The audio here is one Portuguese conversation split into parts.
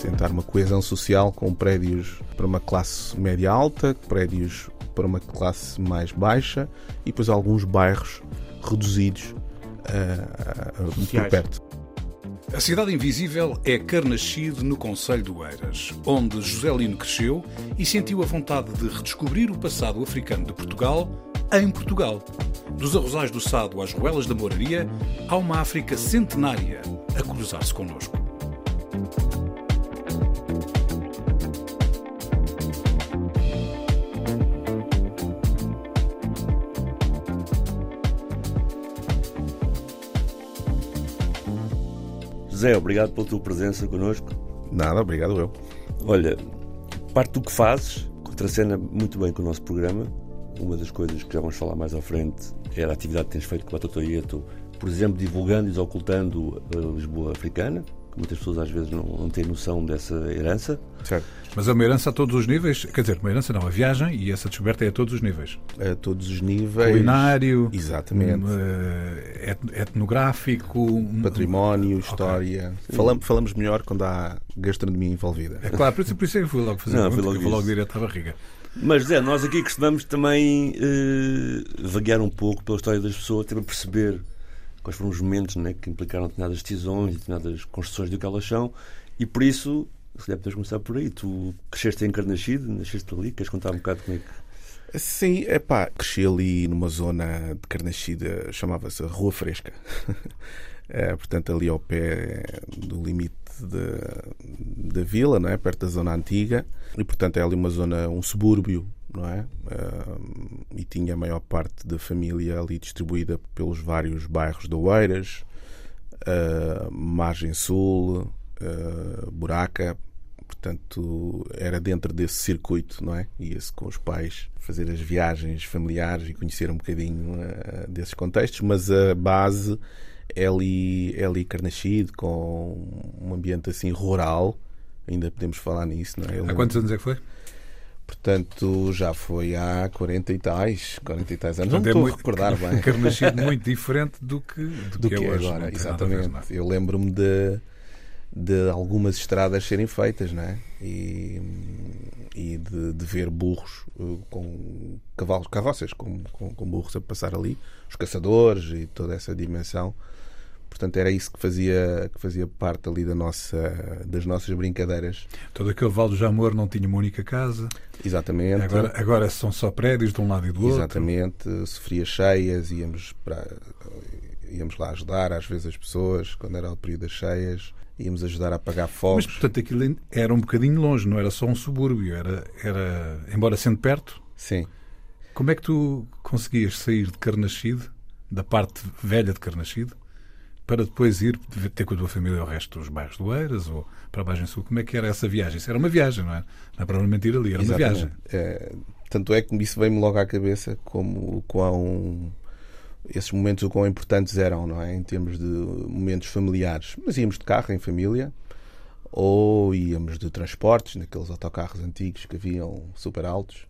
Tentar uma coesão social com prédios para uma classe média alta, prédios para uma classe mais baixa e depois alguns bairros reduzidos uh, uh, por perto. A Cidade Invisível é Carnaxide, no Conselho do Eiras, onde José Lino cresceu e sentiu a vontade de redescobrir o passado africano de Portugal em Portugal. Dos arrozais do Sado às ruelas da Moraria, há uma África centenária a cruzar-se connosco. Zé, obrigado pela tua presença connosco. Nada, obrigado eu. Olha, parte do que fazes contracena muito bem com o nosso programa. Uma das coisas que já vamos falar mais à frente era a atividade que tens feito com a Totoieto, por exemplo, divulgando e desocultando a Lisboa africana, que muitas pessoas às vezes não, não têm noção dessa herança. Certo. Mas é uma herança a todos os níveis, quer dizer, uma herança não, a viagem e essa descoberta é a todos os níveis. A todos os níveis. Culinário, exatamente. Um, etnográfico, património, história. Okay. Falamos, falamos melhor quando há gastronomia envolvida. É claro, por isso, por isso é que eu fui logo fazer não, fui logo, fui logo direto à barriga. Mas Zé, nós aqui costumamos também uh, vaguear um pouco pela história das pessoas, até para perceber quais foram os momentos né, que implicaram determinadas decisões determinadas construções do que elas são, e por isso se calhar podemos começar por aí. Tu cresceste em Carnaxide, nasceste ali, queres contar um bocado como é que. Sim, é pá, cresci ali numa zona de Carnaxide, chamava-se Rua Fresca. é, portanto, ali ao pé do limite da vila, não é? perto da zona antiga, e portanto é ali uma zona, um subúrbio, não é? Uh, e tinha a maior parte da família ali distribuída pelos vários bairros de Oeiras, uh, Margem Sul, uh, Buraca, portanto era dentro desse circuito, não é? Ia-se com os pais fazer as viagens familiares e conhecer um bocadinho uh, desses contextos, mas a base é ali, é ali Carnaxide, com um ambiente assim rural, ainda podemos falar nisso, não é? Há quantos anos é que foi? Portanto, já foi há 40 e tais, 40 e tais anos. Não é estou muito, a recordar bem. Carnaxide muito diferente do que, do, do que, é que é hoje. Agora, exatamente. Eu lembro-me de de algumas estradas serem feitas, não é? E, e de, de, ver burros uh, com cavalos, carroças com, com, com, burros a passar ali, os caçadores e toda essa dimensão. Portanto, era isso que fazia, que fazia parte ali da nossa, das nossas brincadeiras. Todo aquele Val do Jamor não tinha uma única casa. Exatamente. Agora, agora são só prédios de um lado e do outro. Exatamente. Sofria cheias, íamos, para, íamos lá ajudar, às vezes, as pessoas, quando era o período das cheias íamos ajudar a apagar fogos. Mas, portanto, aquilo era um bocadinho longe, não era só um subúrbio, era, era embora sendo perto. Sim. Como é que tu conseguias sair de Carnaxide, da parte velha de Carnaxide, para depois ir ter com a tua família ao resto dos bairros do Eiras ou para a Bagem Sul? Como é que era essa viagem? Isso era uma viagem, não é? Não é provavelmente ir ali, era Exatamente. uma viagem. É, tanto é que isso veio-me logo à cabeça como quão esses momentos o quão importantes eram, não é? Em termos de momentos familiares. Mas íamos de carro, em família, ou íamos de transportes, naqueles autocarros antigos que haviam super altos,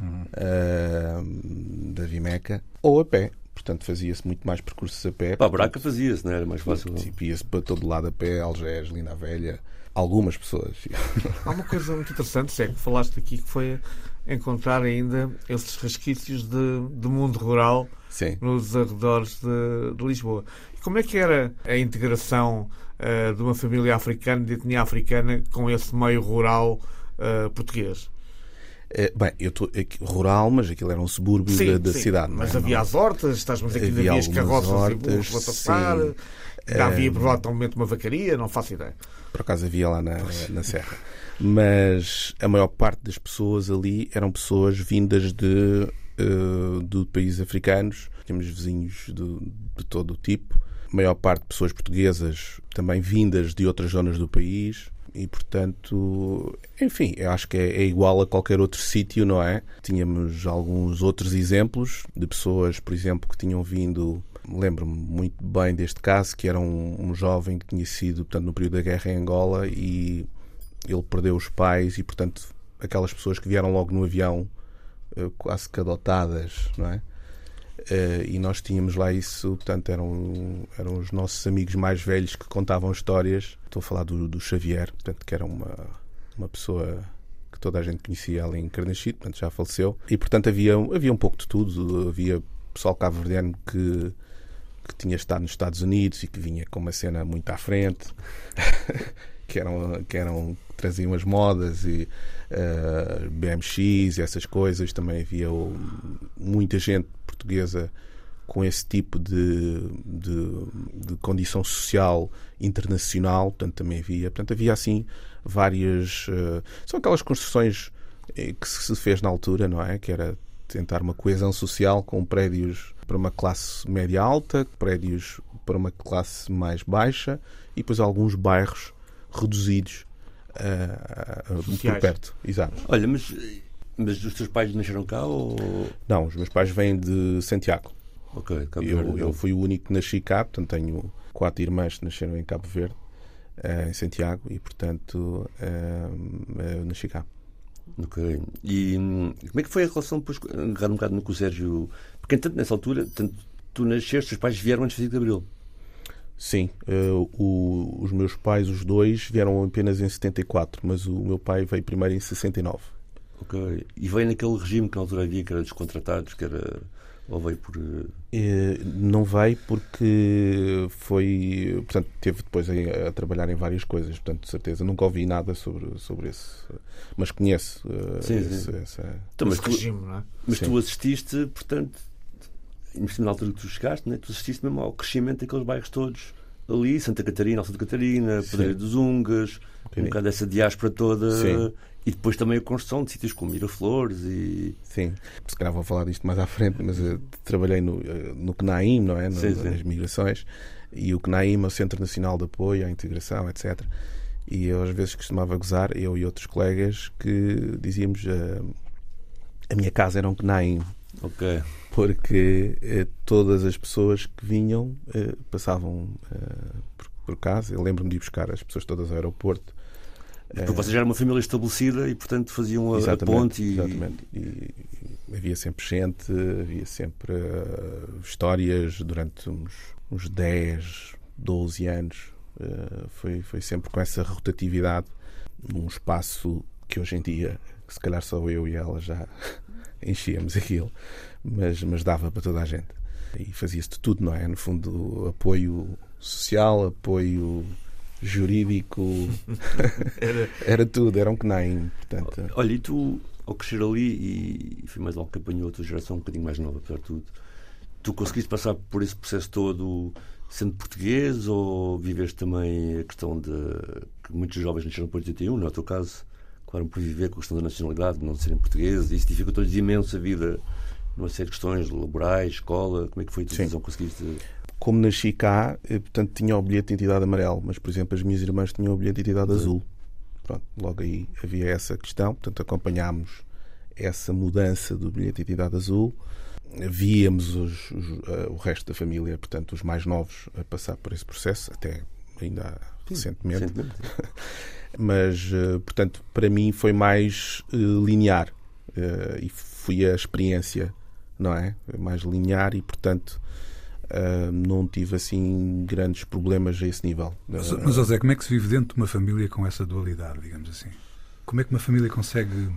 uhum. uh, da Vimeca, ou a pé. Portanto, fazia-se muito mais percursos a pé. Para a Braca fazia-se, não era mais fácil? Tipo, ia-se para todo lado a pé, Algés, Linda Velha, algumas pessoas. Há uma coisa muito interessante, é que falaste aqui, que foi encontrar ainda esses resquícios de, de mundo rural Sim. nos arredores de, de, Lisboa. E como é que era a integração uh, de uma família africana, de etnia africana, com esse meio rural uh, português? É, bem, eu estou rural, mas aquilo era um subúrbio sim, da, da sim. cidade. Mas é? havia as hortas, estás mas aqui havia, havia as carroças hortas, e burros para passar. Sim. havia provavelmente uma vacaria, não faço ideia. Por acaso havia lá na, na Serra. Mas a maior parte das pessoas ali eram pessoas vindas de uh, de países africanos tínhamos vizinhos de, de todo o tipo, a maior parte de pessoas portuguesas também vindas de outras zonas do país e portanto, enfim, eu acho que é, é igual a qualquer outro sítio, não é? Tínhamos alguns outros exemplos de pessoas, por exemplo, que tinham vindo. Lembro-me muito bem deste caso, que era um, um, jovem que tinha sido, portanto, no período da guerra em Angola e ele perdeu os pais e, portanto, aquelas pessoas que vieram logo no avião, eh, quase que adotadas, não é? Uh, e nós tínhamos lá isso, portanto, eram, eram os nossos amigos mais velhos que contavam histórias. Estou a falar do, do Xavier, portanto, que era uma, uma pessoa que toda a gente conhecia ali em Carnachide, portanto, já faleceu. E, portanto, havia, havia um pouco de tudo. Havia pessoal cabo-verdiano que, que tinha estado nos Estados Unidos e que vinha com uma cena muito à frente. que eram, que eram traziam as modas e eh, BMX e essas coisas. Também havia muita gente portuguesa com esse tipo de, de, de, condição social internacional, portanto também havia, portanto havia assim várias, uh, são aquelas construções eh, que se fez na altura, não é? Que era tentar uma coesão social com prédios para uma classe média alta, prédios para uma classe mais baixa e depois alguns bairros reduzidos uh, uh, por perto. Exato. Olha, mas mas os teus pais nasceram cá ou. Não, os meus pais vêm de Santiago. Ok, Cabo eu, Verde. Eu fui o único que nasci cá, portanto tenho quatro irmãs que nasceram em Cabo Verde, uh, em Santiago, e portanto uh, nasci cá. Ok. E hum, como é que foi a relação, depois, agarrar um bocado no que o Sérgio. Porque, tanto nessa altura, tanto, tu nasceste, os pais vieram antes de de Abril. Sim, uh, o, os meus pais, os dois, vieram apenas em 74, mas o meu pai veio primeiro em 69. Ok. E veio naquele regime que na altura havia, que era dos contratados, que era. Ou veio por. Eh, não veio porque foi. Portanto, teve depois a, a, trabalhar em várias coisas, portanto, de certeza. Nunca ouvi nada sobre, sobre esse. Mas conheço. Uh, sim, esse, sim. Essa, então, mas, tu, regime, não é? mas tu assististe, portanto, na altura que tu chegaste, né, tu assististe mesmo ao crescimento daqueles bairros todos ali, Santa Catarina, Santa Catarina, Pedreira dos Ungas, um bocado dessa diáspora toda. Sim. E depois também a construção de sítios como Miraflores e... Sim, se calhar vou falar disto mais à frente, mas eu trabalhei no, eh, no CNAIM, não é? No, sim, sim. Nas migrações. E o CNAIM é o Centro Nacional de Apoio à Integração, etc. E eu às vezes costumava gozar, eu e outros colegas, que dizíamos uh, a minha casa era um CNAIM. Ok. Porque uh, todas as pessoas que vinham uh, passavam por, por casa. Eu lembro-me de ir buscar as pessoas todas ao aeroporto porque você já era uma família estabelecida e, portanto, faziam a, a ponte. E... Exatamente. E havia sempre gente, havia sempre uh, histórias durante uns, uns 10, 12 anos. Uh, foi, foi sempre com essa rotatividade num espaço que hoje em dia, se calhar só eu e ela já enchíamos aquilo, mas, mas dava para toda a gente. E fazia-se de tudo, não é? No fundo, apoio social, apoio jurídico, era... era tudo, era um CNAIM. Portanto... Olha, e tu, ao crescer ali, e fui mais logo que apanhou a tua geração um bocadinho mais nova, apesar de tudo, tu conseguiste passar por esse processo todo sendo português ou viveste também a questão de que muitos jovens nasceram por 81, no é teu caso, claro, por viver com a questão da nacionalidade, de não serem portugueses, isso dificultou-lhes imenso a vida numa série de questões laborais, escola, como é que foi a tua decisão? Conseguiste como nasci cá, eh, portanto, tinha o bilhete de identidade amarelo, mas, por exemplo, as minhas irmãs tinham o bilhete de identidade azul. Pronto, logo aí havia essa questão, portanto, acompanhámos essa mudança do bilhete de identidade azul. Víamos os, os, uh, o resto da família, portanto, os mais novos, a passar por esse processo, até ainda Sim, recentemente. recentemente. mas, uh, portanto, para mim foi mais uh, linear e foi a experiência, não é? Mais linear e, portanto, não tive assim grandes problemas a esse nível. Mas, mas José, como é que se vive dentro de uma família com essa dualidade, digamos assim? Como é que uma família consegue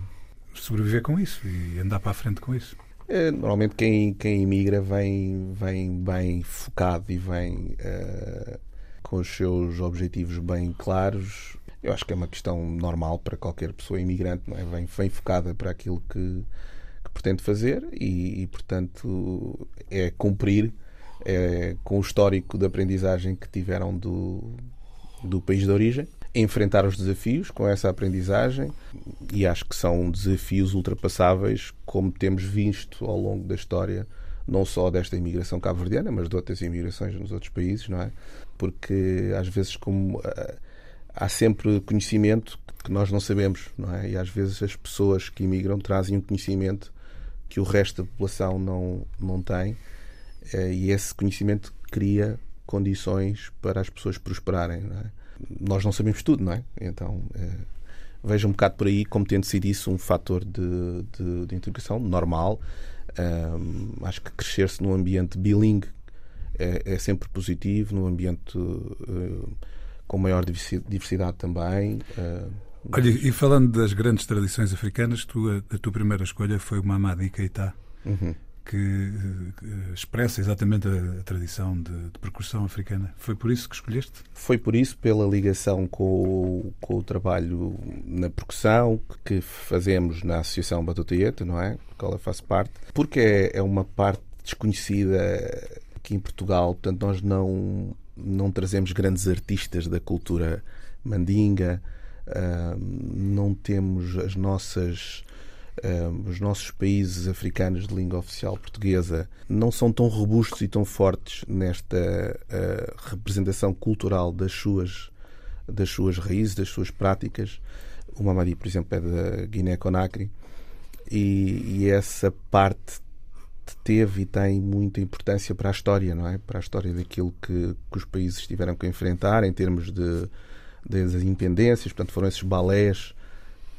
sobreviver com isso e andar para a frente com isso? É, normalmente quem, quem imigra vem, vem bem focado e vem uh, com os seus objetivos bem claros. Eu acho que é uma questão normal para qualquer pessoa imigrante, não é? Vem, vem focada para aquilo que, que pretende fazer e, e, portanto, é cumprir é, com o histórico de aprendizagem que tiveram do, do país de origem, enfrentar os desafios com essa aprendizagem e acho que são desafios ultrapassáveis, como temos visto ao longo da história não só desta imigração cabo-verdiana, mas de outras imigrações nos outros países, não é? Porque às vezes como uh, há sempre conhecimento que nós não sabemos, não é? E às vezes as pessoas que imigram trazem um conhecimento que o resto da população não, não tem uh, e esse conhecimento cria condições para as pessoas prosperarem, não é? Nós não sabemos tudo, não é? Então uh, vejo um bocado por aí como tendo sido isso um fator de, de, de integração normal um, acho que crescer-se num ambiente bilingue é, é, sempre positivo, num ambiente uh, com maior diversidade também. Uh, Olha, e falando das grandes tradições africanas, tu, a, a tua primeira escolha foi o Mamadi Keita. Uhum que uh, expressa exatamente a, a tradição de, de, percussão africana. Foi por isso que escolheste? Foi por isso, pela ligação com o, com o trabalho na percussão que fazemos na Associação Batutaieta, não é? Que ela faz parte. Porque é, é uma parte desconhecida aqui em Portugal, portanto, nós não, não trazemos grandes artistas da cultura mandinga, uh, não temos as nossas uh, os nossos países africanos de língua oficial portuguesa não são tão robustos e tão fortes nesta uh, representação cultural das suas, das suas raízes, das suas práticas. O Mamadi, por exemplo, é da Guiné-Conakry e, e essa parte teve e tem muita importância para a história, não é? Para a história daquilo que, que os países tiveram que enfrentar em termos de das independências, portanto foram esses balés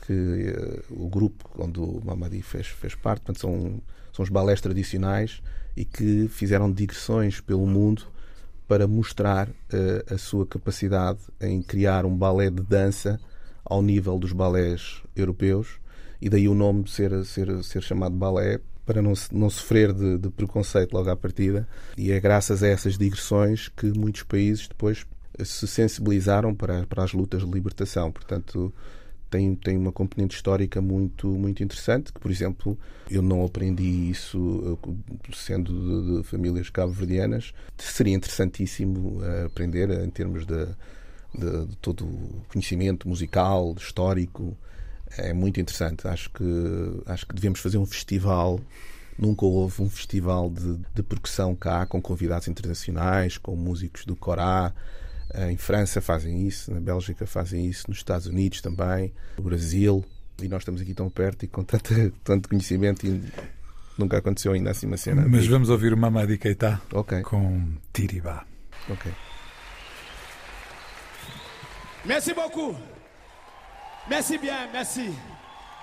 que uh, o grupo onde o Mamadi fez, fez parte, portanto, são, são os balés tradicionais e que fizeram digressões pelo mundo para mostrar uh, a sua capacidade em criar um balé de dança ao nível dos balés europeus. E daí o nome ser, ser, ser chamado balé para não, não sofrer de, de preconceito logo à partida. E é graças a essas digressões que muitos países depois se sensibilizaram para, para as lutas de libertação. Portanto, tem, tem uma componente histórica muito, muito interessante, que, por exemplo, eu não aprendi isso sendo de, de famílias cabo-verdianas. Seria interessantíssimo uh, aprender em termos de, de, de, todo o conhecimento musical, histórico. É muito interessante. Acho que, acho que devemos fazer um festival. Nunca houve um festival de, de percussão cá, com convidados internacionais, com músicos do Corá, em França fazem isso, na Bélgica fazem isso, nos Estados Unidos também, no Brasil. E nós estamos aqui tão perto e com tanto, tanto conhecimento e nunca aconteceu ainda assim uma cena. Mas vamos ouvir o Mamadi Keita okay. com Tiriba. Ok. Merci beaucoup. Merci bien, merci.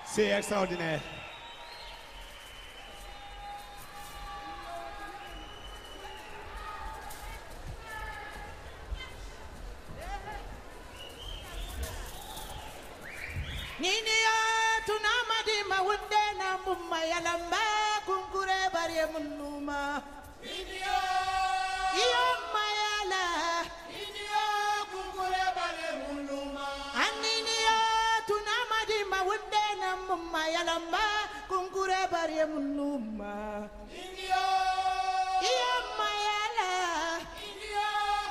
C'est extraordinaire. yalamba kunkure bare munnuma idiyo muluma indio. Iyo mayala. Indio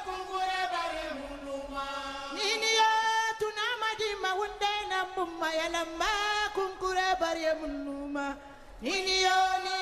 kungure bare muluma indio tunamadi mawunde na mumayala ma kungure bare muluma indio ni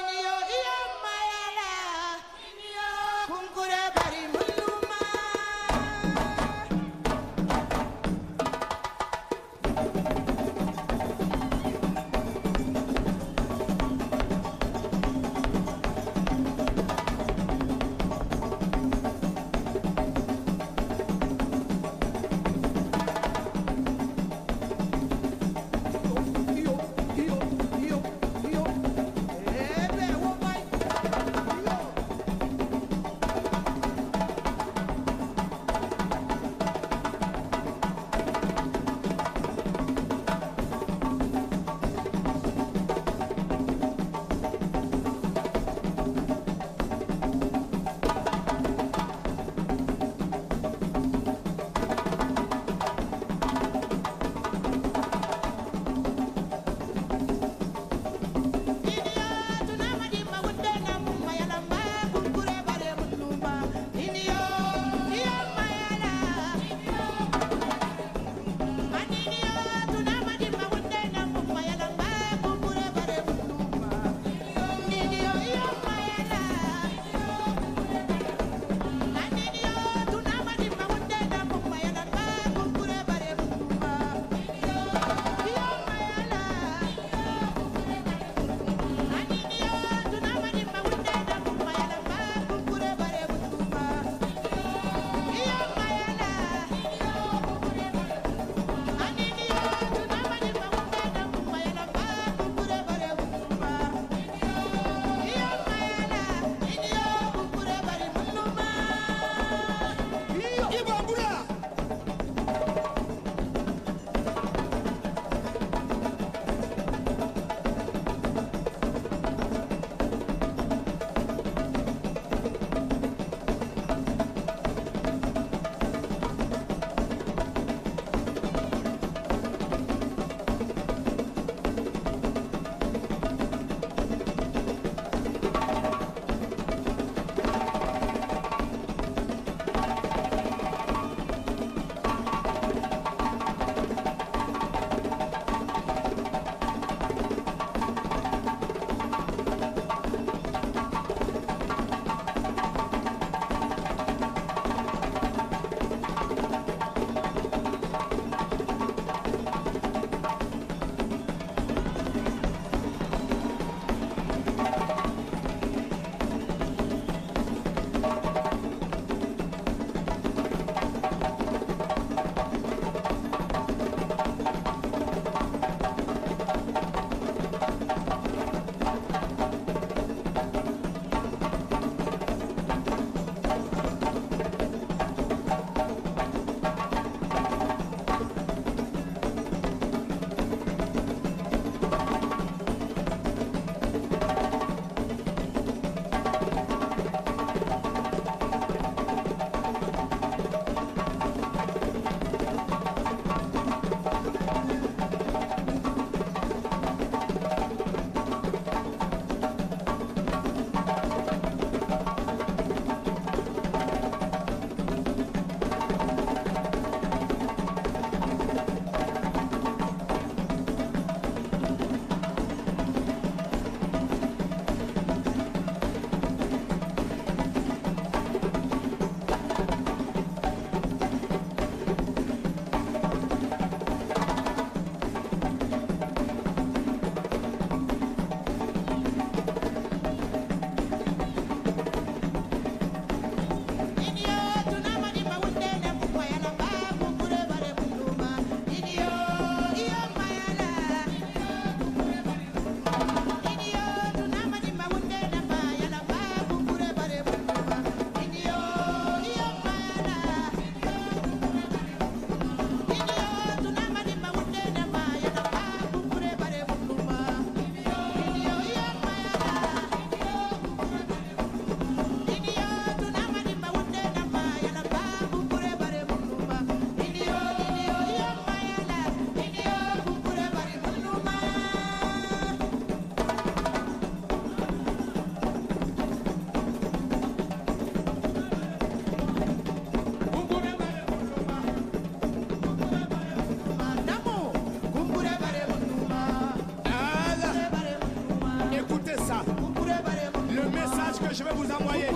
wáyé.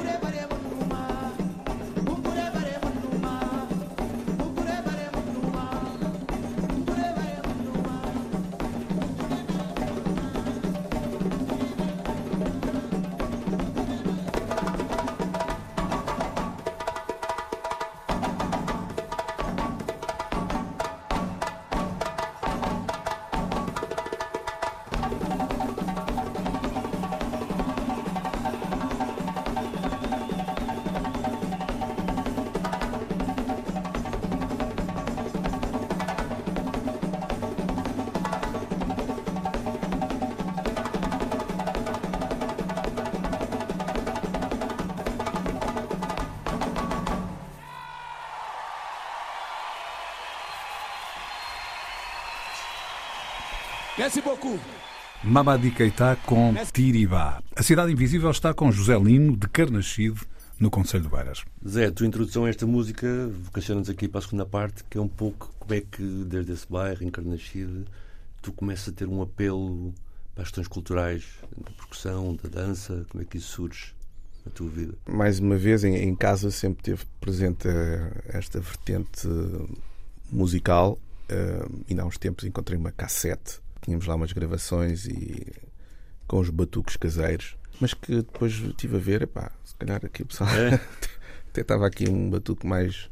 Mamadi Keita com Tiribá. A Cidade Invisível está com José Lino, de Carnaxide, no Conselho de Beiras. Zé, a tua introdução a esta música vocaciona-nos aqui para a segunda parte, que é um pouco como é que, desde esse bairro, em Carnaxide, tu começas a ter um apelo para as questões culturais, da percussão, da dança, como é que isso surge na tua vida? mais uma vez, em, em casa sempre teve presente eh, esta vertente musical. eh, e há uns tempos encontrei uma cassete. Tínhamos lá umas gravações e com os batuques caseiros. Mas que depois estive a ver, epá, se calhar aqui o pessoal É? até estava aqui um batuque mais,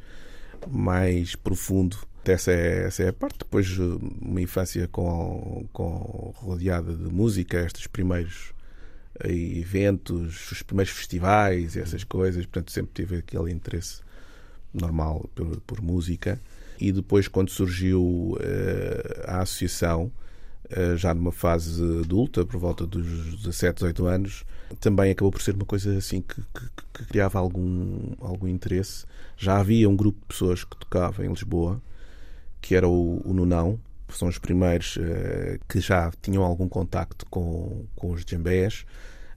mais profundo. Essa é, essa é a parte. Depois, uma infância com, com rodeada de música, estes primeiros eh, eventos, os primeiros festivais, essas coisas. Portanto, sempre tive aquele interesse normal por, por música. E depois, quando surgiu eh, a associação, já numa fase adulta, por volta dos 17, 18 anos, também acabou por ser uma coisa assim que, que- que criava algum, algum interesse. Já havia um grupo de pessoas que tocava em Lisboa, que era o, o Nunão, são os primeiros eh, que já tinham algum contacto com, com os djembés,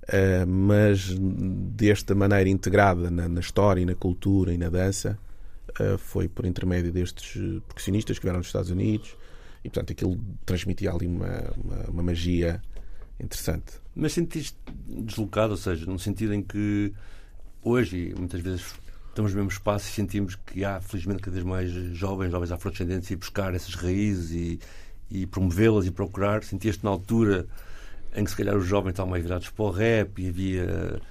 eh, mas desta maneira integrada na, na história, e na cultura e na dança, eh, foi por intermédio destes eh, percussionistas que vieram dos Estados Unidos e, portanto, aquilo transmitia ali uma, uma, uma magia interessante. Mas sentiste deslocado, ou seja, no sentido em que hoje, muitas vezes, estamos no mesmo espaço e sentimos que há, felizmente, cada vez mais jovens, jovens afrodescendentes, e buscar essas raízes e, e promovê-las e procurar. Sentiste na altura em que, se calhar, os jovens estavam mais virados para o rap e havia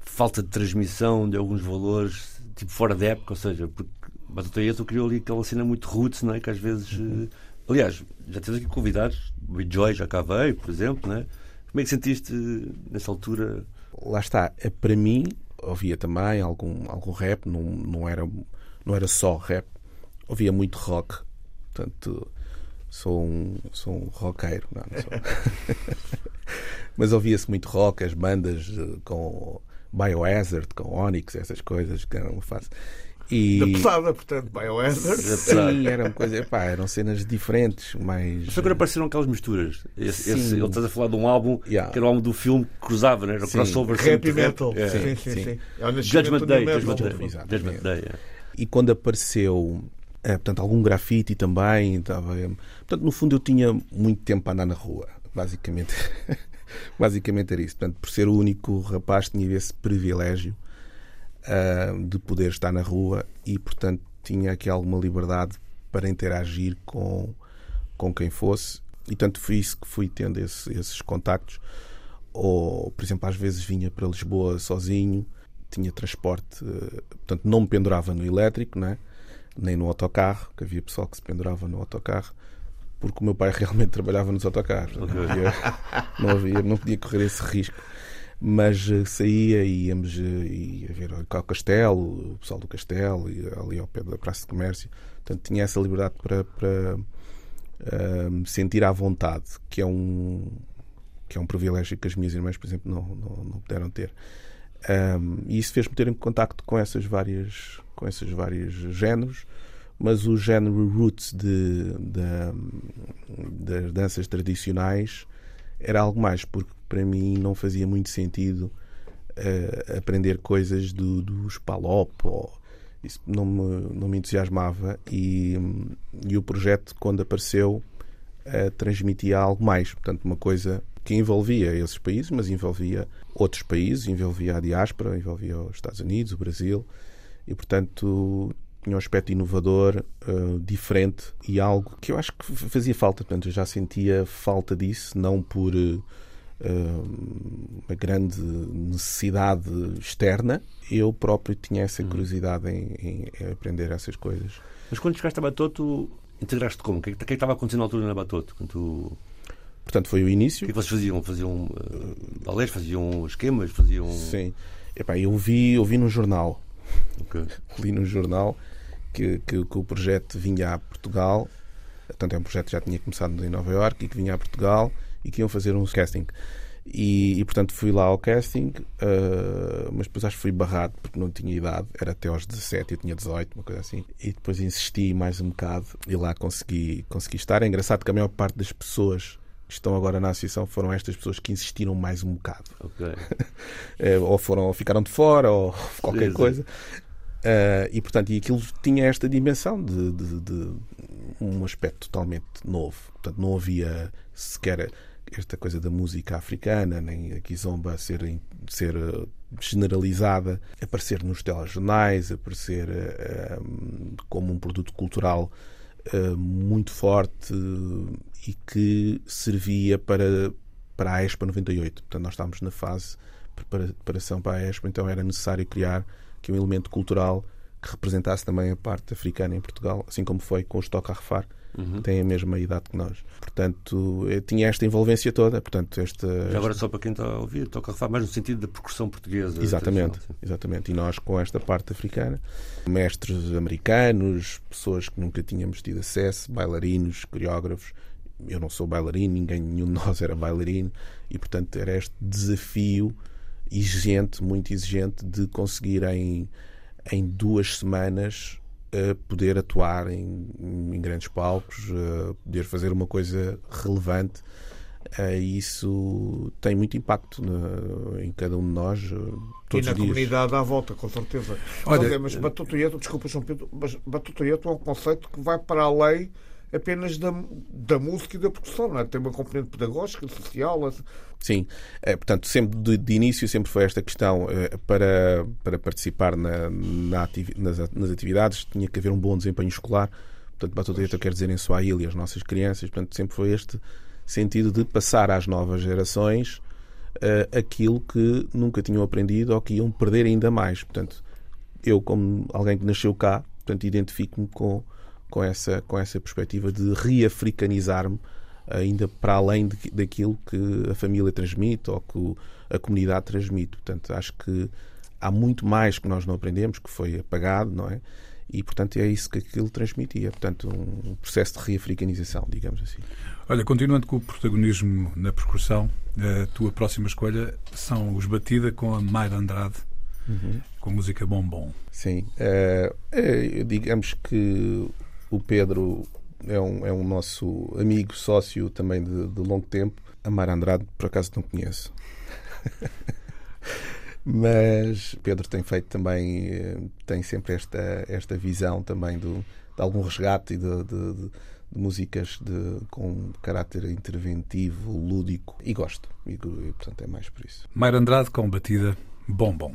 falta de transmissão de alguns valores, tipo fora da época, ou seja, porque Batuta Yeto criou ali aquela cena muito roots, não é? Que às vezes. eh, Aliás, já temos aqui convidados, o Joy já cá veio, por exemplo, não é? Como é que sentiste nessa altura? lá está, eh, para mim ouvia também algum, algum rap, não, não, era, não era só rap, ouvia muito rock, portanto sou um, sou um roqueiro, não, não sou. mas ouvia-se muito rock, as bandas eh, com Biohazard, com Onyx, essas coisas que eram fácil. E Da pesada, portanto, Biohazard. sim, eram coisas, epá, eram cenas diferentes, mas Mas agora apareceram aquelas misturas. Esse, esse, Sim. ele estás a falar de um álbum Yeah. que era o álbum do filme que cruzava, né? era o crossover Rap e metal. É. Sim, sim, sim. sim. É Judgment Day. Judgment Day. Exatamente. Judgment Day, é. E quando apareceu, eh, portanto, algum grafite também, estava, eh, portanto, no fundo eu tinha muito tempo a andar na rua, basicamente. basicamente era isso. Portanto, por ser o único rapaz, tinha esse privilégio ah, de poder estar na rua e, portanto, tinha aqui alguma liberdade para interagir com, com quem fosse. E, tanto foi isso que fui tendo esse- esses contactos. Ou, por exemplo, às vezes vinha para Lisboa sozinho, tinha transporte, eh, portanto, não me pendurava no elétrico, né? nem no autocarro, que havia pessoal que se pendurava no autocarro, porque o meu pai realmente trabalhava nos autocarros. Não, havia, não, havia, não podia correr esse risco. Mas eh, saía e íamos eh, ia ver ao castelo, o pessoal do castelo, e ali ao pé da Praça de Comércio. Portanto, tinha essa liberdade para, para me sentir à vontade, que é um que é um privilégio que as minhas irmãs, por exemplo, não, não, não puderam ter. Um, e isso fez-me ter em contacto com essas várias com esses vários géneros mas o género roots de, de- das danças tradicionais era algo mais porque para mim não fazia muito sentido eh, aprender coisas do, dos palop isso não me, não me entusiasmava. E, e o projeto quando apareceu eh, transmitia algo mais. Portanto uma coisa que envolvia esses países, mas envolvia outros países, envolvia a diáspora, envolvia os Estados Unidos, o Brasil, e portanto tinha um aspecto inovador, eh, diferente e algo que eu acho que fazia falta. Portanto, eu já sentia falta disso, não por eh, uma grande necessidade externa. Eu próprio tinha essa curiosidade em, em aprender essas coisas. Mas quando chegaste a Batoto, integraste como? O que é que o que é que estava acontecendo na altura na Batoto? Quando tu... O Portanto, foi o que início. é que vocês faziam? Faziam uh, balés, faziam esquemas, faziam. Sim. Epá, eu vi, eu vi no jornal, Ok. li no jornal que, que, que o projeto vinha a Portugal. Portanto, é um projeto que já tinha começado em Nova Iorque e que vinha a Portugal e que iam fazer um casting. E, e, portanto fui lá ao casting, ah, mas depois acho que fui barrado porque não tinha idade, era até aos 17, eu tinha 18, uma coisa assim. E depois insisti mais um bocado e lá consegui, consegui estar. É engraçado que a maior parte das pessoas que estão agora na associação foram estas pessoas que insistiram mais um bocado. Ok. Eh, ou foram ou ficaram de fora ou qualquer Sim, sim. coisa Eh, e portanto e aquilo tinha esta dimensão de, de- de um aspecto totalmente novo portanto não havia sequer esta coisa da música africana nem a kizomba ser ser eh, generalizada aparecer nos telejornais aparecer eh, um, como um produto cultural eh, muito forte e que servia para para a Expo 98 portanto nós estávamos na fase prepara- preparação para a Expo, então era necessário criar aqui um elemento cultural que representasse também a parte africana em Portugal, assim como foi com os Toca a Refar, Uhum. têm a mesma idade que nós. Portanto, eu tinha esta envolvência toda, portanto, esta, Já agora, só para quem está a ouvir, toca a mais no sentido da percussão portuguesa. Exatamente, exatamente. E nós com esta parte africana, mestres americanos, pessoas que nunca tínhamos tido acesso, bailarinos, coreógrafos. Eu não sou bailarino, ninguém, nenhum de nós era bailarino, e portanto era este desafio exigente, muito exigente, de conseguir em, em duas semanas poder atuar em, em grandes palcos, poder fazer uma coisa relevante. Eh, e isso tem muito impacto na- em cada um de nós eh, E todos na os dias. comunidade à volta, com certeza. Olha- Olha, mas Batutoieto, desculpa, João Pedro, mas Batutoieto é um conceito que vai para além apenas da, da música e da percussão, não é? Tem uma componente pedagógica, social. Sim, é, portanto, sempre de, de início sempre foi esta questão eh, para, para participar na, na ativi- nas, nas atividades tinha que haver um bom desempenho escolar. Portanto, Batuteta quer dizer em Swahili as nossas crianças. Portanto, sempre foi este sentido de passar às novas gerações eh, aquilo que nunca tinham aprendido ou que iam perder ainda mais. Portanto, eu como alguém que nasceu cá, portanto, identifico-me com, com, essa, com essa perspectiva de reafricanizar-me ainda para além de, daquilo que a família transmite ou que a comunidade transmite. Portanto, acho que há muito mais que nós não aprendemos, que foi apagado, não é? E, portanto, é isso que aquilo transmitia. Portanto, um processo de reafricanização, digamos assim. Olha, continuando com o protagonismo na percussão, a tua próxima escolha são os Batida com a Mayra Andrade, com a música Bombom. Sim. Eh, eh, digamos que o Pedro é um, é um nosso amigo, sócio também de, de longo tempo. A Mara Andrade, por acaso, não conheço. Mas Pedro tem feito também, eh, tem sempre esta, esta visão também do, de algum resgate e de, de- de- de músicas de, com caráter interventivo, lúdico. E gosto. E, portanto, é mais por isso. Mayra Andrade com batida Bombom.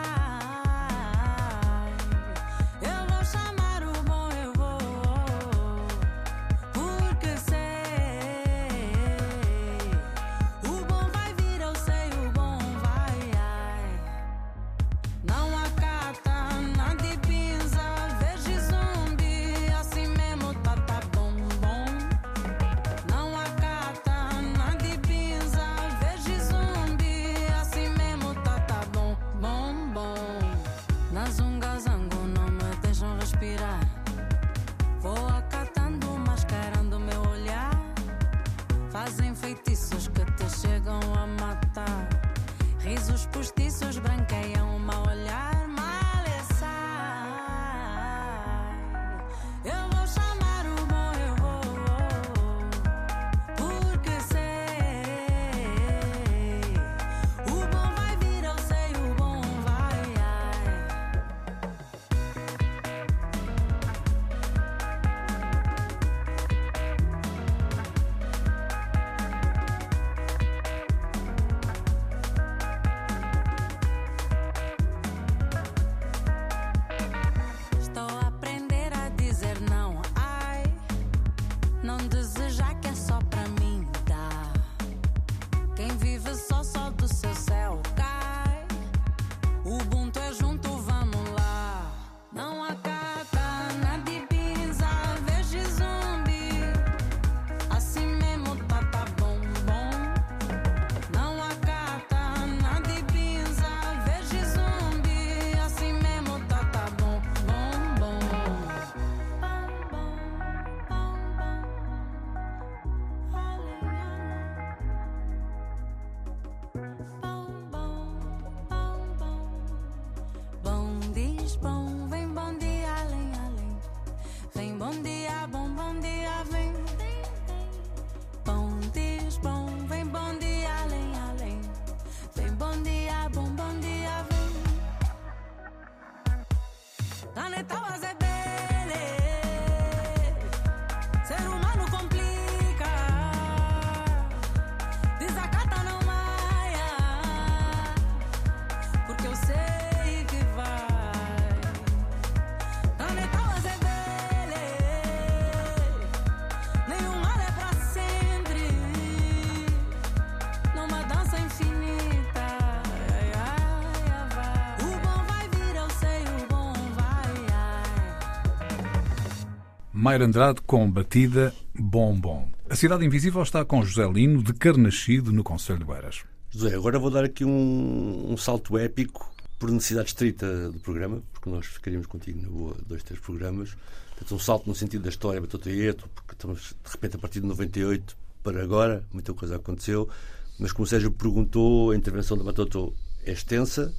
Mayra Andrade com Batida Bom Bom. A Cidade Invisível está com José Lino, de Carnascido, no Conselho de Beiras. José, agora vou dar aqui um, um salto épico por necessidade estrita do programa, porque nós ficaríamos contigo na boa dois, três programas. Portanto, um salto no sentido da história Batotaieto, porque estamos de repente a partir de 98 para agora, muita coisa aconteceu. Mas como o Sérgio perguntou, a intervenção da Batoto é extensa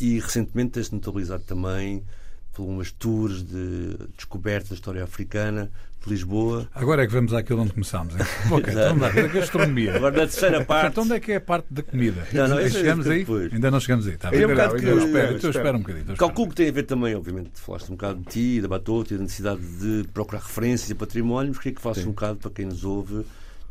e recentemente tem-se notabilizado também por umas tours de descoberta da história africana de Lisboa. Agora é que vamos àquilo onde começámos. hein? ok, então vamos lá ver a gastronomia. Agora na terceira parte. Então onde é que é a parte da comida? Não, não, é chegamos aí? depois. Ainda não chegamos aí. Tá É um bocado que- espera, então espera um bocadinho. então Calculo que tem a ver também, obviamente, falaste um bocado de ti, da Batoto e da necessidade de procurar referências e património, mas queria que falasses um bocado para quem nos ouve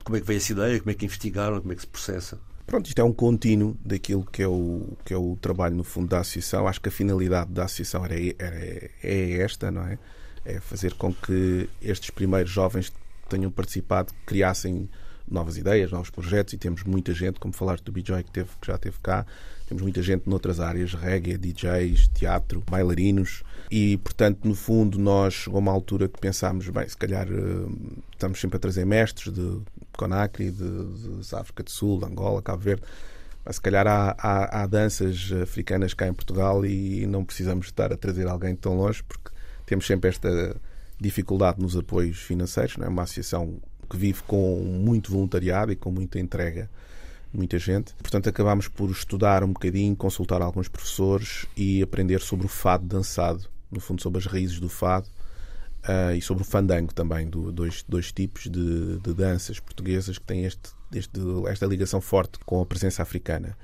como é que veio essa ideia, como é que investigaram, como é que se processa. Pronto, isto é um contínuo daquilo que é o, que é o trabalho, no fundo, da associação. Acho que a finalidade da associação era, era- é esta, não é? É fazer com que estes primeiros jovens tenham participado criassem novas ideias, novos projetos e temos muita gente, como falaste do BJ que, teve, que já esteve cá, temos muita gente noutras áreas, reggae, DJs, teatro, bailarinos e, portanto, no fundo, nós chegou uma altura que pensámos, bem, se calhar eh, estamos sempre a trazer mestres de Conakry, de, de África do Sul, de Angola, Cabo Verde, mas se calhar há, há, há danças africanas cá em Portugal e não precisamos estar a trazer alguém tão longe porque temos sempre esta dificuldade nos apoios financeiros, não é? uma associação que vive com muito voluntariado e com muita entrega muita gente. Portanto, acabámos por estudar um bocadinho, consultar alguns professores e aprender sobre o fado dançado, no fundo sobre as raízes do fado ah, e sobre o fandango também, do, dois, dois tipos de, de danças portuguesas que têm este, este, esta ligação forte com a presença africana.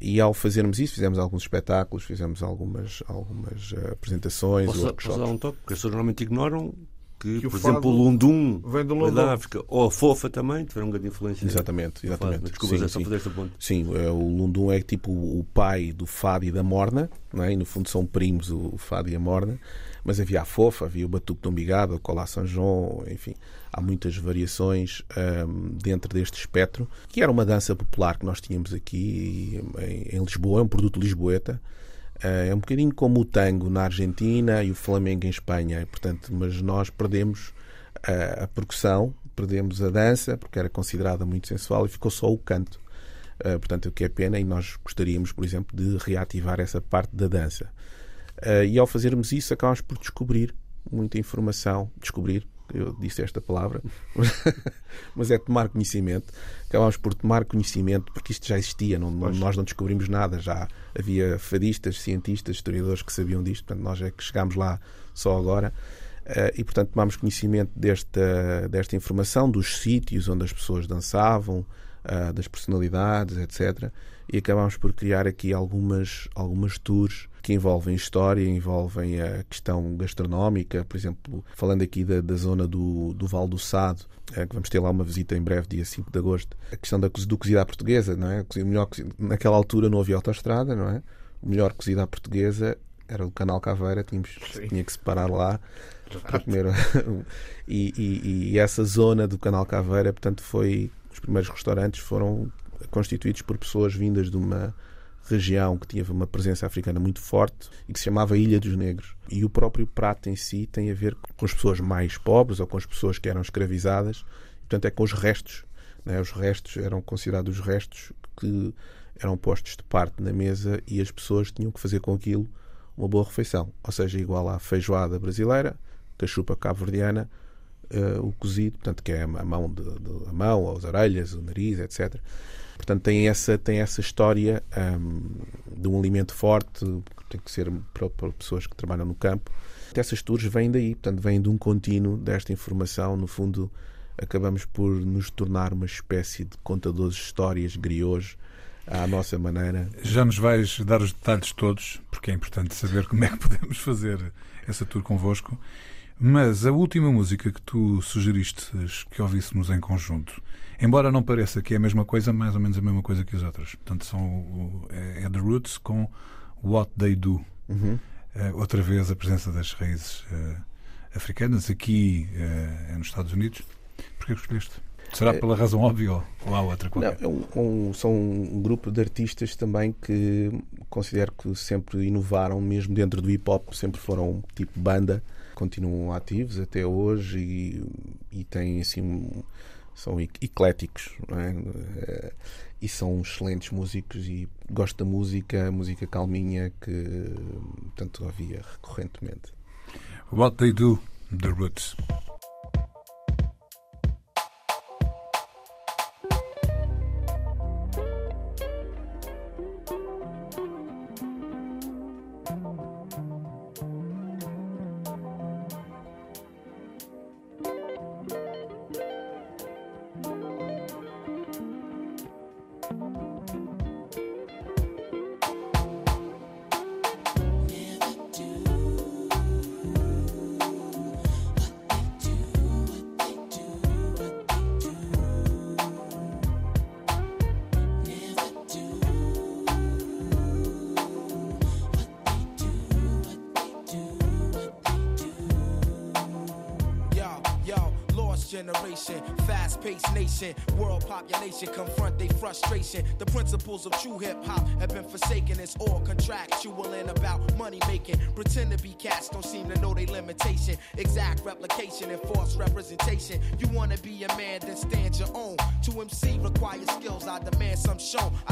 E ao fazermos isso, fizemos alguns espetáculos, fizemos algumas, algumas ah, apresentações, Posso, posso dar um toque? Porque as pessoas normalmente ignoram que, Que por exemplo, o Lundum vem do Lundum. da África, ou a Fofa também, tiveram grande influência. Exatamente, exatamente. Desculpa, Sim, Zé, só sim. fazer esta ponte. Sim, é, o Lundum é tipo o pai do Fado e da Morna, não é? e no fundo são primos o Fado e a Morna, mas havia a Fofa, havia o Batuque do Umbigado, o Colá São João, enfim, há muitas variações hum, dentro deste espectro, que era uma dança popular que nós tínhamos aqui em, em Lisboa, é um produto lisboeta, Eh, é um bocadinho como o tango na Argentina e o flamengo em Espanha, portanto, mas nós perdemos a, a percussão, perdemos a dança, porque era considerada muito sensual, e ficou só o canto. Uh, portanto, o que é pena, e nós gostaríamos, por exemplo, de reativar essa parte da dança. Uh, e ao fazermos isso, acabamos por descobrir muita informação, descobrir, eu disse esta palavra, mas é tomar conhecimento. Acabámos por tomar conhecimento porque isto já existia, não, nós não descobrimos nada, já havia fadistas, cientistas, historiadores que sabiam disto, portanto nós é que chegámos lá só agora. Eh, e portanto tomámos conhecimento desta, desta informação, dos sítios onde as pessoas dançavam, ah, das personalidades, etc. E acabámos por criar aqui algumas, algumas tours que envolvem história, envolvem a questão gastronómica, por exemplo, falando aqui da, da zona do, do Val do Sado, eh, que vamos ter lá uma visita em breve, dia 5 de agosto. A questão da, do cozido à portuguesa, não é? Melhor naquela altura não havia autoestrada, não é? O melhor cozido à portuguesa era o Canal Caveira, tínhamos, tinha que se parar lá para comer. e, e- e essa zona do Canal Caveira, portanto, foi. Os primeiros restaurantes foram constituídos por pessoas vindas de uma região que tinha uma presença africana muito forte e que se chamava Ilha dos Negros. E o próprio prato em si tem a ver com as pessoas mais pobres ou com as pessoas que eram escravizadas. Portanto, é com os restos. né? Os restos eram considerados os restos que eram postos de parte na mesa e as pessoas tinham que fazer com aquilo uma boa refeição. Ou seja, igual à feijoada brasileira, cachupa cabo-verdiana, eh, o cozido, portanto, que é a mão, de, de- a mão, as orelhas, o nariz, etc. Portanto, tem essa, tem essa história ahm, de um alimento forte, que tem que ser para, para pessoas que trabalham no campo. Essas tours vêm daí, portanto, vêm de um contínuo desta informação. No fundo, acabamos por nos tornar uma espécie de contadores de histórias griots à nossa maneira. Já nos vais dar os detalhes todos, porque é importante saber como é que podemos fazer essa tour convosco. Mas a última música que tu sugeriste que ouvíssemos em conjunto, embora não pareça que é a mesma coisa, mais ou menos a mesma coisa que as outras. Portanto, são, é é The Roots com What They Do. Uhum. Eh, outra vez a presença das raízes eh, africanas aqui é nos Estados Unidos. Porquê que escolheste? Será pela razão óbvia ou- ou há outra Não, qualquer? é um- um- são um grupo de artistas também que considero que sempre inovaram, mesmo dentro do hip hop, sempre foram tipo banda, continuam ativos até hoje e, e têm assim. são ec- ecléticos é? Eh, e são excelentes músicos e gosto da música, música calminha que tanto havia recorrentemente. What They Do, The Roots. Hip hop have been forsaken. It's all contractual and about money making. Pretend to be cats, don't seem to know their limitation. Exact replication and false representation. You wanna be a man, then stand your own. To MC requires skills, I demand some shown. I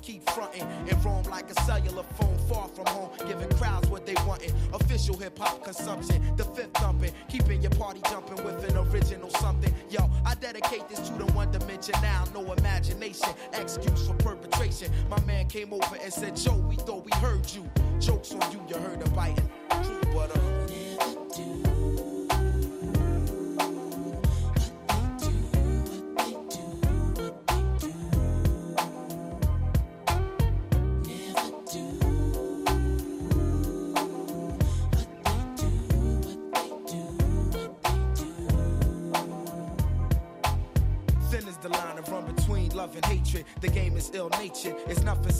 keep fronting and roam like a cellular phone far from home, giving crowds what they wantin'. Official hip hop consumption, the fifth thumping, keeping your party jumping with an original something. Yo, I dedicate this to the one dimension now, no imagination, excuse for perpetration. My man came over and said, Joe, we thought we heard you. Jokes on you, you heard a biting. True, but uh,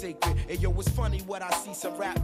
sacred. And yo, it's funny what I see some rap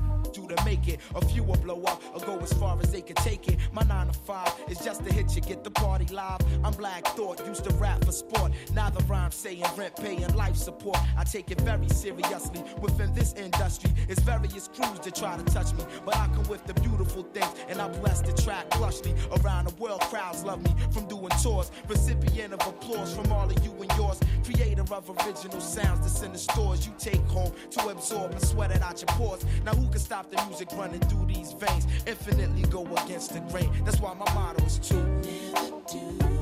make it. A few will blow up or go as far as they can take it. My nine to five is just to hit you, get the party live. I'm Black Thought, used to rap for sport. Now the rhyme saying rent, paying life support. I take it very seriously. Within this industry, it's various crews that try to touch me. But I come with the beautiful things, and I bless the track plushly. Around the world, crowds love me from doing tours. Recipient of applause from all of you and yours. Creator of original sounds that's in the stores you take home to absorb and sweat it out your pores. Now who can stop the music running through these veins? Infinitely go against the grain. That's why my motto is true.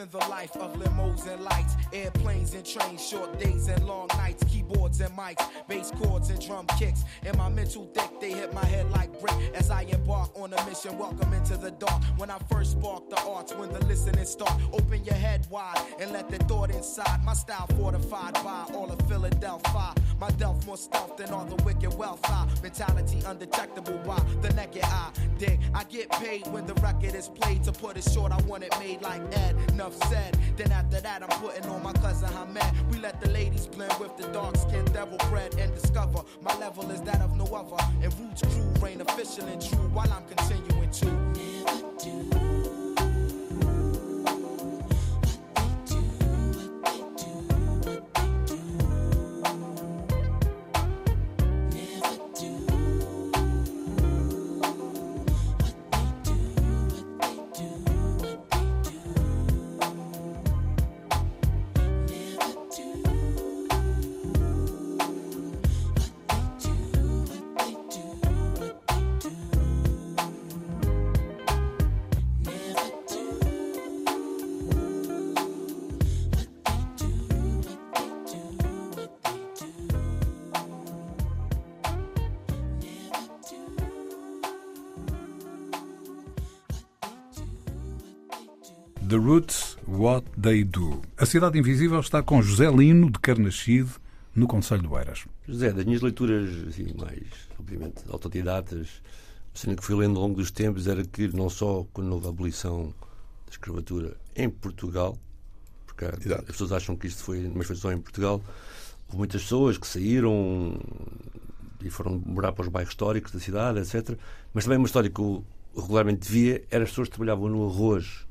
Living the life of limos and lights, airplanes and trains, short days and long nights, keyboards and mics, bass chords and drum kicks. In my mental thick, they hit my head like brick as I embark on a mission. Welcome into the dark. When I first spark the arts, when the listening start, open your head wide and let the thought inside. My style fortified by all of Philadelphia. My delf more stealth than all the wicked wealth. High mentality undetectable by the naked eye. Dig, I get paid when the record is played. To put it short, I want it made like Ed. Enough said. Then after that, I'm putting on my cousin Hamed. We let the ladies blend with the dark skinned devil bread and discover my level is that of no other. And Roots crew reign official and true while I'm continuing to. The Roots, What They Do. A Cidade Invisível está com José Lino de Carnaxide, no Conselho de Oeiras. José, das minhas leituras assim, mais, obviamente, autodidatas, a cena que fui lendo ao longo dos tempos era que não só quando houve a abolição da escravatura em Portugal, porque Exato. as pessoas acham que isto foi, mas foi só em Portugal, houve muitas pessoas que saíram e foram morar para os bairros históricos da cidade, etc. Mas também uma história que eu regularmente via era as pessoas que trabalhavam no arroz,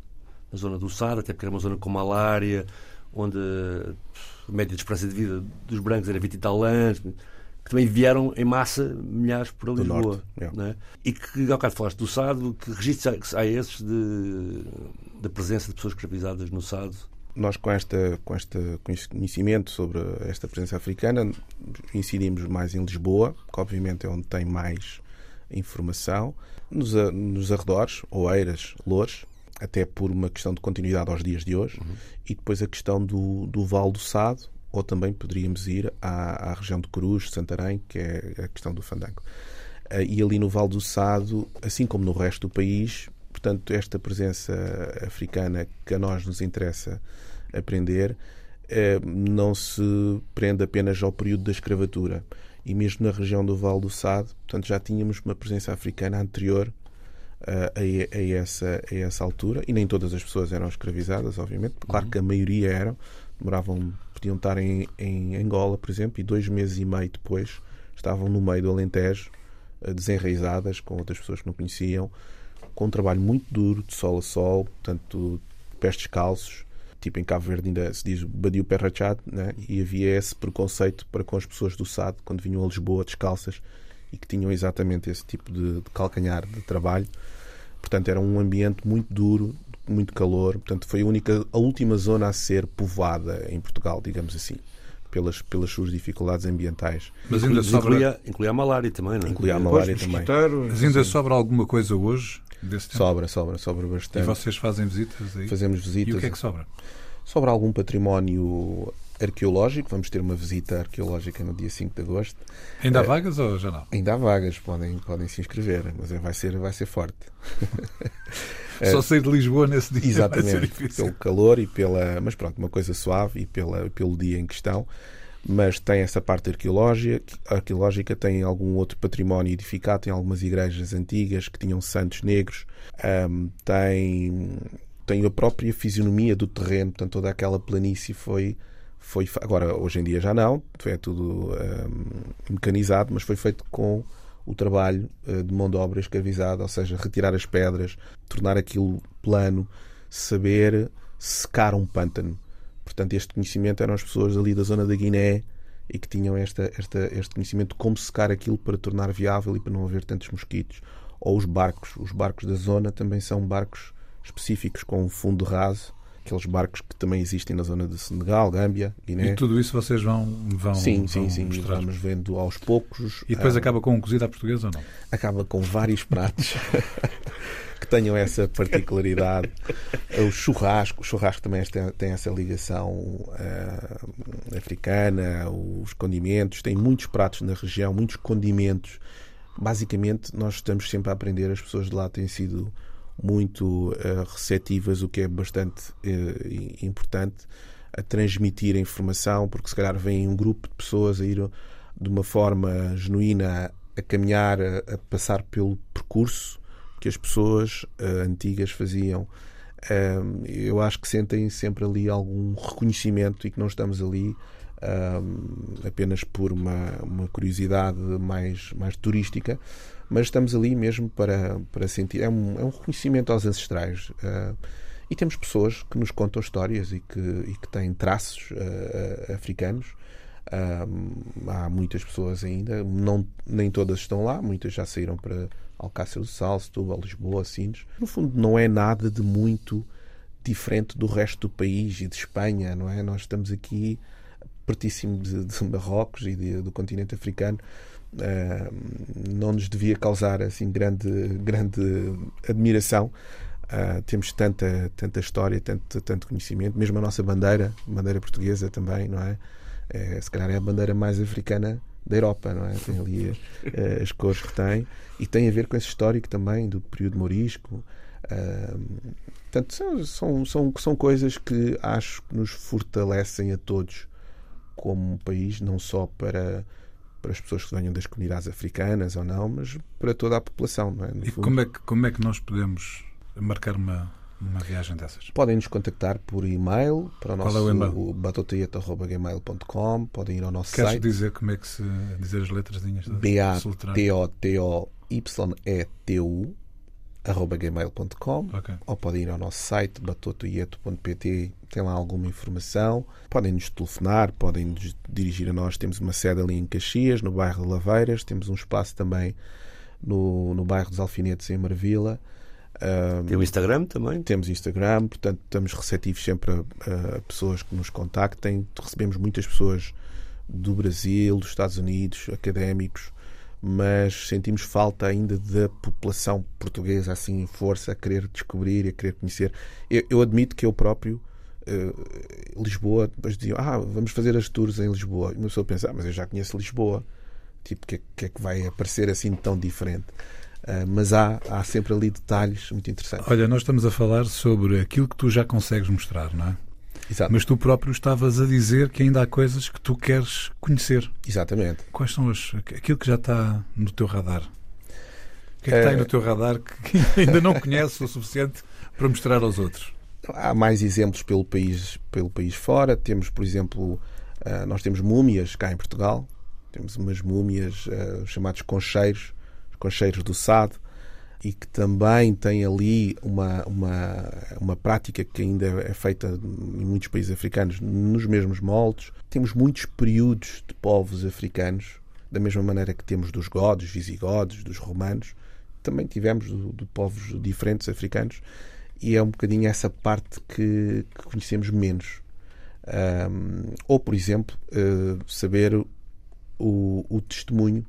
na zona do Sado, até porque era uma zona com malária, onde a média de esperança de vida dos brancos era 20 e tal anos, que também vieram em massa milhares Do Lisboa. norte, é. é? E que, ao bocado falaste do Sado, que registros há há esses de, da presença de pessoas escravizadas no Sado? Nós, com, esta, com este conhecimento sobre esta presença africana, incidimos mais em Lisboa, que obviamente é onde tem mais informação, nos, nos arredores, Oeiras, Loures, até por uma questão de continuidade aos dias de hoje, e depois a questão do, do Val do Sado, ou também poderíamos ir à, à região de Cruz, Santarém, que é a questão do fandango. Ah, E ali no Val do Sado, assim como no resto do país, portanto, esta presença africana que a nós nos interessa aprender eh, não se prende apenas ao período da escravatura. E mesmo na região do Val do Sado, portanto, já tínhamos uma presença africana anterior a, a essa, a essa altura. E nem todas as pessoas eram escravizadas, obviamente. Claro que a maioria eram. Demoravam, podiam estar em, em Angola, por exemplo, e dois meses e meio depois estavam no meio do Alentejo, ah, desenraizadas, com outras pessoas que não conheciam, com um trabalho muito duro, de sol a sol, portanto, pés descalços. Tipo, em Cabo Verde ainda se diz badio pé rachado, né? e havia esse preconceito para com as pessoas do SAD quando vinham a Lisboa descalças e que tinham exatamente esse tipo de, de calcanhar de trabalho. Portanto, era um ambiente muito duro, muito calor. Portanto, foi a única, a última zona a ser povoada em Portugal, digamos assim, pelas, pelas suas dificuldades ambientais. Mas ainda sobra, incluía, incluía a malária também, não é? Incluía a malária também. mas ainda sobra alguma coisa hoje desse tempo? Sobra, sobra, sobra E bastante. vocês fazem visitas aí? Fazemos E visitas. o que é que sobra? Sobre algum património arqueológico, vamos ter uma visita arqueológica no dia 5 de agosto. Ainda há Eh, vagas ou já não? Ainda há vagas, podem, podem se inscrever, mas vai ser, vai ser forte. Só sair de Lisboa nesse dia Exatamente, difícil. pelo calor e pela. Mas pronto, uma coisa suave e pela, pelo dia em questão. Mas tem essa parte arqueológica, arqueológica, tem algum outro património edificado, tem algumas igrejas antigas que tinham santos negros, ahm, tem, tem a própria fisionomia do terreno, portanto, toda aquela planície foi. Foi agora, hoje em dia já não, é tudo ahm, mecanizado, mas foi feito com o trabalho eh, de mão de obra escravizada, ou seja, retirar as pedras, tornar aquilo plano, saber secar um pântano. Portanto, este conhecimento eram as pessoas ali da zona da Guiné e que tinham esta, esta, este conhecimento de como secar aquilo para tornar viável e para não haver tantos mosquitos. Ou os barcos. Os barcos da zona também são barcos específicos com um fundo raso, aqueles barcos que também existem na zona de Senegal, Gâmbia, Guiné. E tudo isso vocês vão, vão, Sim, sim, sim. mostrar. Vamos vendo aos poucos. E depois Ah, acaba com um cozido à portuguesa ou não? acaba com vários pratos que tenham essa particularidade. O churrasco, o churrasco também tem, essa ligação ah, africana, os condimentos, tem muitos pratos na região, muitos condimentos. Basicamente, nós estamos sempre a aprender, as pessoas de lá têm sido muito ah, receptivas, o que é bastante eh, importante, a transmitir a informação, porque se calhar vem um grupo de pessoas a ir de uma forma genuína a caminhar, a, a passar pelo percurso que as pessoas ah, antigas faziam. Ah, eu acho que sentem sempre ali algum reconhecimento e que não estamos ali ah, apenas por uma, uma curiosidade mais, mais turística, mas estamos ali mesmo para, para sentir. É um, é um reconhecimento aos ancestrais. Ah, e temos pessoas que nos contam histórias e que, e que têm traços ah, africanos. Ah, há muitas pessoas ainda, não, nem todas estão lá, muitas já saíram para Alcácer do Sal, Setúbal, Lisboa, Sines. No fundo, não é nada de muito diferente do resto do país e de Espanha, não é? Nós estamos aqui pertíssimo de, de Marrocos e de- do continente africano. Ah, não nos devia causar assim grande, grande admiração. Ah, temos tanta, tanta história, tanto, tanto conhecimento, mesmo a nossa bandeira, bandeira portuguesa também, não é? É, se calhar é a bandeira mais africana da Europa, não é? Tem ali eh, as cores que tem e tem a ver com esse histórico também do período morisco. Ah, portanto, são, são, são, são coisas que acho que nos fortalecem a todos como um país, não só para, para as pessoas que venham das comunidades africanas ou não, mas para toda a população, não é? No E fundo. como é, que, como é que nós podemos marcar uma, uma viagem dessas? Podem nos contactar por e-mail para o Qual nosso é batotaieta.gmail.com podem ir ao nosso Queres site dizer como é que se dizer as soletrar? B-A-T-O-T-O-Y-E-T-U gmail.com Ok. ou podem ir ao nosso site batotoieto.pt tem lá alguma informação podem nos telefonar, podem nos dirigir a nós temos uma sede ali em Caxias no bairro de Laveiras, temos um espaço também no, no bairro dos Alfinetes em Marvila Ah, Tem o Instagram também. temos Instagram, portanto estamos receptivos sempre a, a pessoas que nos contactem. Recebemos muitas pessoas do Brasil, dos Estados Unidos, académicos, mas sentimos falta ainda da população portuguesa assim em força a querer descobrir e a querer conhecer. Eu, eu admito que eu próprio eh, Lisboa, depois diziam, ah, vamos fazer as tours em Lisboa. E uma pessoa pensa, ah, mas eu já conheço Lisboa. Tipo, o que, é- que é que vai aparecer assim tão diferente? Ah, mas há, há sempre ali detalhes muito interessantes. Olha, nós estamos a falar sobre aquilo que tu já consegues mostrar, não é? Exato. Mas tu próprio estavas a dizer que ainda há coisas que tu queres conhecer. Exatamente. Quais são as, aquilo que já está no teu radar? O que é que está aí Eh, no teu radar que ainda não conheces o suficiente para mostrar aos outros? Há mais exemplos pelo país, pelo país fora. Temos, por exemplo, ah, nós temos múmias cá em Portugal. Temos umas múmias ah, chamadas concheiros, os concheiros do Sado, e que também têm ali uma, uma, uma prática que ainda é feita em muitos países africanos nos mesmos moldes. Temos muitos períodos de povos africanos, da mesma maneira que temos dos godos, visigodos, dos romanos, também tivemos de, povos diferentes africanos e é um bocadinho essa parte que, que conhecemos menos. Ahm, ou, por exemplo, eh, saber o, o testemunho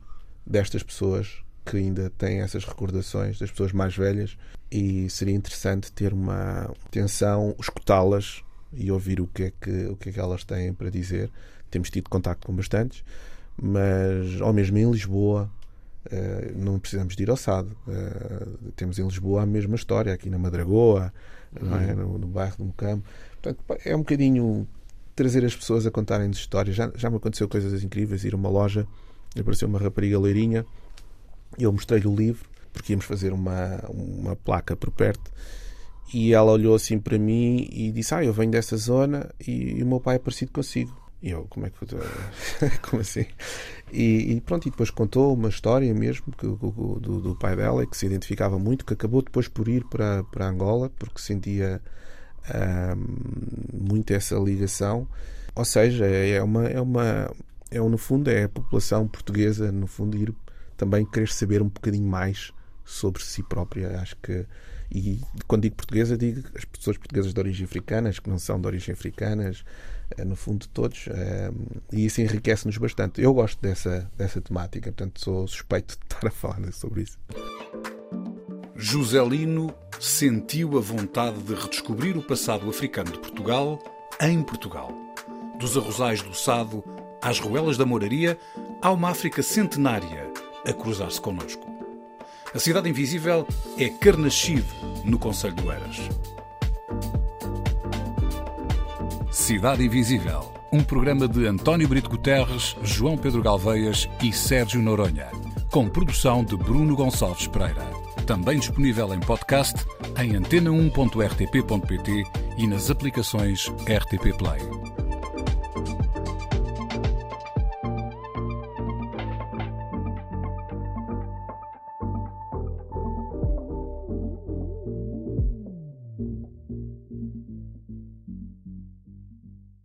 destas pessoas que ainda têm essas recordações, das pessoas mais velhas, e seria interessante ter uma atenção, escutá-las e ouvir o que, é que, o que é que elas têm para dizer. Temos tido contacto com bastantes, mas, ou mesmo em Lisboa, eh, não precisamos de ir ao Sado. Eh, temos em Lisboa a mesma história, aqui na Madragoa, não é? no, no bairro do Mocambo. Portanto, é um bocadinho trazer as pessoas a contarem-nos histórias. Já, já me aconteceu coisas incríveis, ir a uma loja, apareceu uma rapariga loirinha, e eu mostrei-lhe o livro, porque íamos fazer uma, uma placa por perto, e ela olhou assim para mim e disse: Ah, eu venho dessa zona e, e o meu pai é parecido consigo. E eu, como é que eu Como assim? E, e pronto, e depois contou uma história mesmo que, do, do- pai dela, que se identificava muito, que acabou depois por ir para, para Angola, porque sentia ahm, muito essa ligação. Ou seja, é uma, é uma, é no fundo, é a população portuguesa, no fundo, ir também querer saber um bocadinho mais sobre si própria. Acho que, e quando digo portuguesa, digo as pessoas portuguesas de origem africana, as que não são de origem africanas, eh, no fundo, todos. eh, E isso enriquece-nos bastante. Eu gosto dessa, dessa temática, portanto, sou suspeito de estar a falar sobre isso. Joselino sentiu a vontade de redescobrir o passado africano de Portugal em Portugal. Dos arrozais do Sado às ruelas da Moraria, há uma África centenária a cruzar-se connosco. A Cidade Invisível é Carnaxide, no Conselho do Eras. Cidade Invisível, um programa de António Brito Guterres, João Pedro Galveias e Sérgio Noronha, com produção de Bruno Gonçalves Pereira. Também disponível em podcast em antena1.rtp.pt e nas aplicações RTP Play.